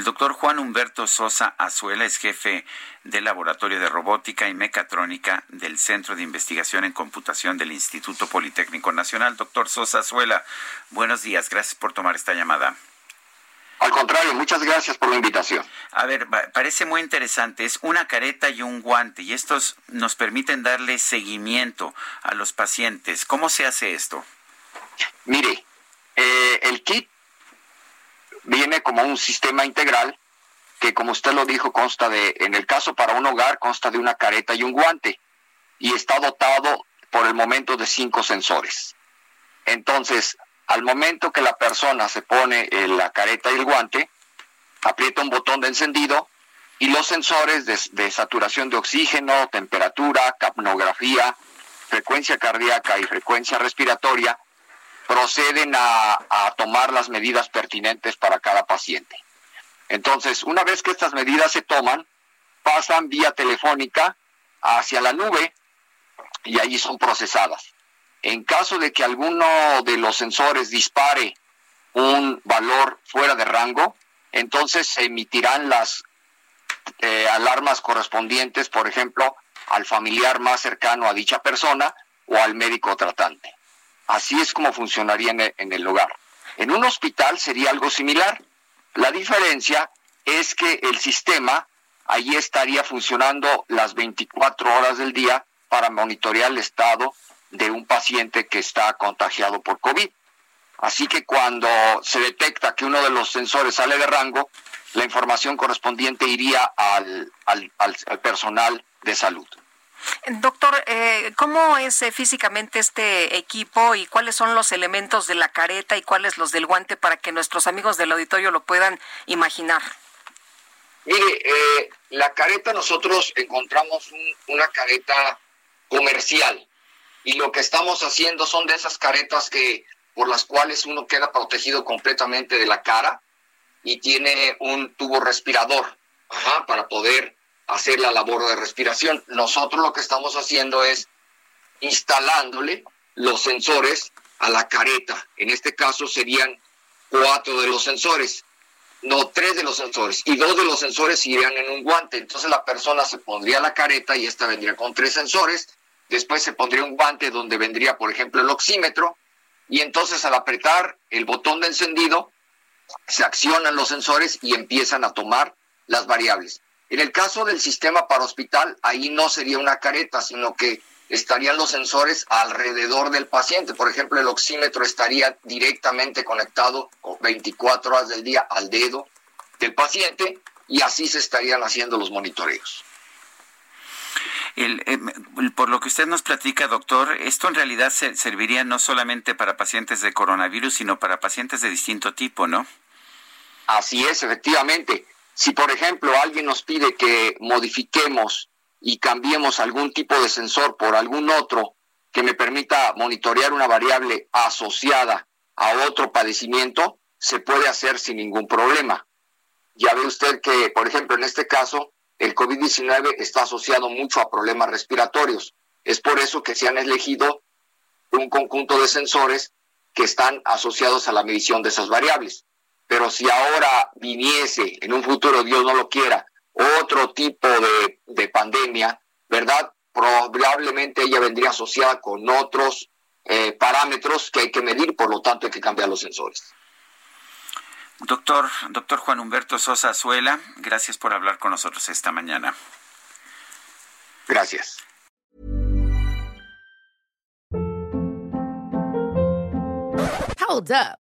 El doctor Juan Humberto Sosa Azuela es jefe del Laboratorio de Robótica y Mecatrónica del Centro de Investigación en Computación del Instituto Politécnico Nacional. Doctor Sosa Azuela, buenos días. Gracias por tomar esta llamada. Al contrario, muchas gracias por la invitación. A ver, parece muy interesante. Es una careta y un guante y estos nos permiten darle seguimiento a los pacientes. ¿Cómo se hace esto? Mire, eh, el kit viene como un sistema integral que, como usted lo dijo, consta de, en el caso para un hogar, consta de una careta y un guante y está dotado por el momento de cinco sensores. Entonces, al momento que la persona se pone la careta y el guante, aprieta un botón de encendido y los sensores de, saturación de oxígeno, temperatura, capnografía, frecuencia cardíaca y frecuencia respiratoria proceden a, tomar las medidas pertinentes para cada paciente. Entonces, una vez que estas medidas se toman, pasan vía telefónica hacia la nube y allí son procesadas. En caso de que alguno de los sensores dispare un valor fuera de rango, entonces se emitirán las eh, alarmas correspondientes, por ejemplo, al familiar más cercano a dicha persona o al médico tratante. Así es como funcionaría en el, hogar. En un hospital sería algo similar. La diferencia es que el sistema allí estaría funcionando las 24 horas del día para monitorear el estado de un paciente que está contagiado por COVID. Así que cuando se detecta que uno de los sensores sale de rango, la información correspondiente iría al personal de salud. Doctor, eh, ¿cómo es eh, físicamente este equipo y cuáles son los elementos de la careta y cuáles los del guante para que nuestros amigos del auditorio lo puedan imaginar? Mire, eh, la careta nosotros encontramos una careta comercial y lo que estamos haciendo son de esas caretas que por las cuales uno queda protegido completamente de la cara y tiene un tubo respirador para poder hacer la labor de respiración. Nosotros lo que estamos haciendo es instalándole los sensores a la careta. En este caso serían cuatro de los sensores, no tres de los sensores, y dos de los sensores irían en un guante. Entonces la persona se pondría la careta y esta vendría con tres sensores. Después se pondría un guante donde vendría, por ejemplo, el oxímetro. Y entonces al apretar el botón de encendido, se accionan los sensores y empiezan a tomar las variables. En el caso del sistema para hospital, ahí no sería una careta, sino que estarían los sensores alrededor del paciente. Por ejemplo, el oxímetro estaría directamente conectado 24 horas del día al dedo del paciente y así se estarían haciendo los monitoreos. Eh, por lo que usted nos platica, doctor, esto en realidad serviría no solamente para pacientes de coronavirus, sino para pacientes de distinto tipo, ¿no? Así es, efectivamente. Si, por ejemplo, alguien nos pide que modifiquemos y cambiemos algún tipo de sensor por algún otro que me permita monitorear una variable asociada a otro padecimiento, se puede hacer sin ningún problema. Ya ve usted que, por ejemplo, en este caso, el COVID-19 está asociado mucho a problemas respiratorios. Es por eso que se han elegido un conjunto de sensores que están asociados a la medición de esas variables. Pero si ahora viniese, en un futuro Dios no lo quiera, otro tipo de, pandemia, ¿verdad? Probablemente ella vendría asociada con otros eh, parámetros que hay que medir, por lo tanto hay que cambiar los sensores. Doctor, doctor Juan Humberto Sosa Azuela, gracias por hablar con nosotros esta mañana. Gracias. Hold up.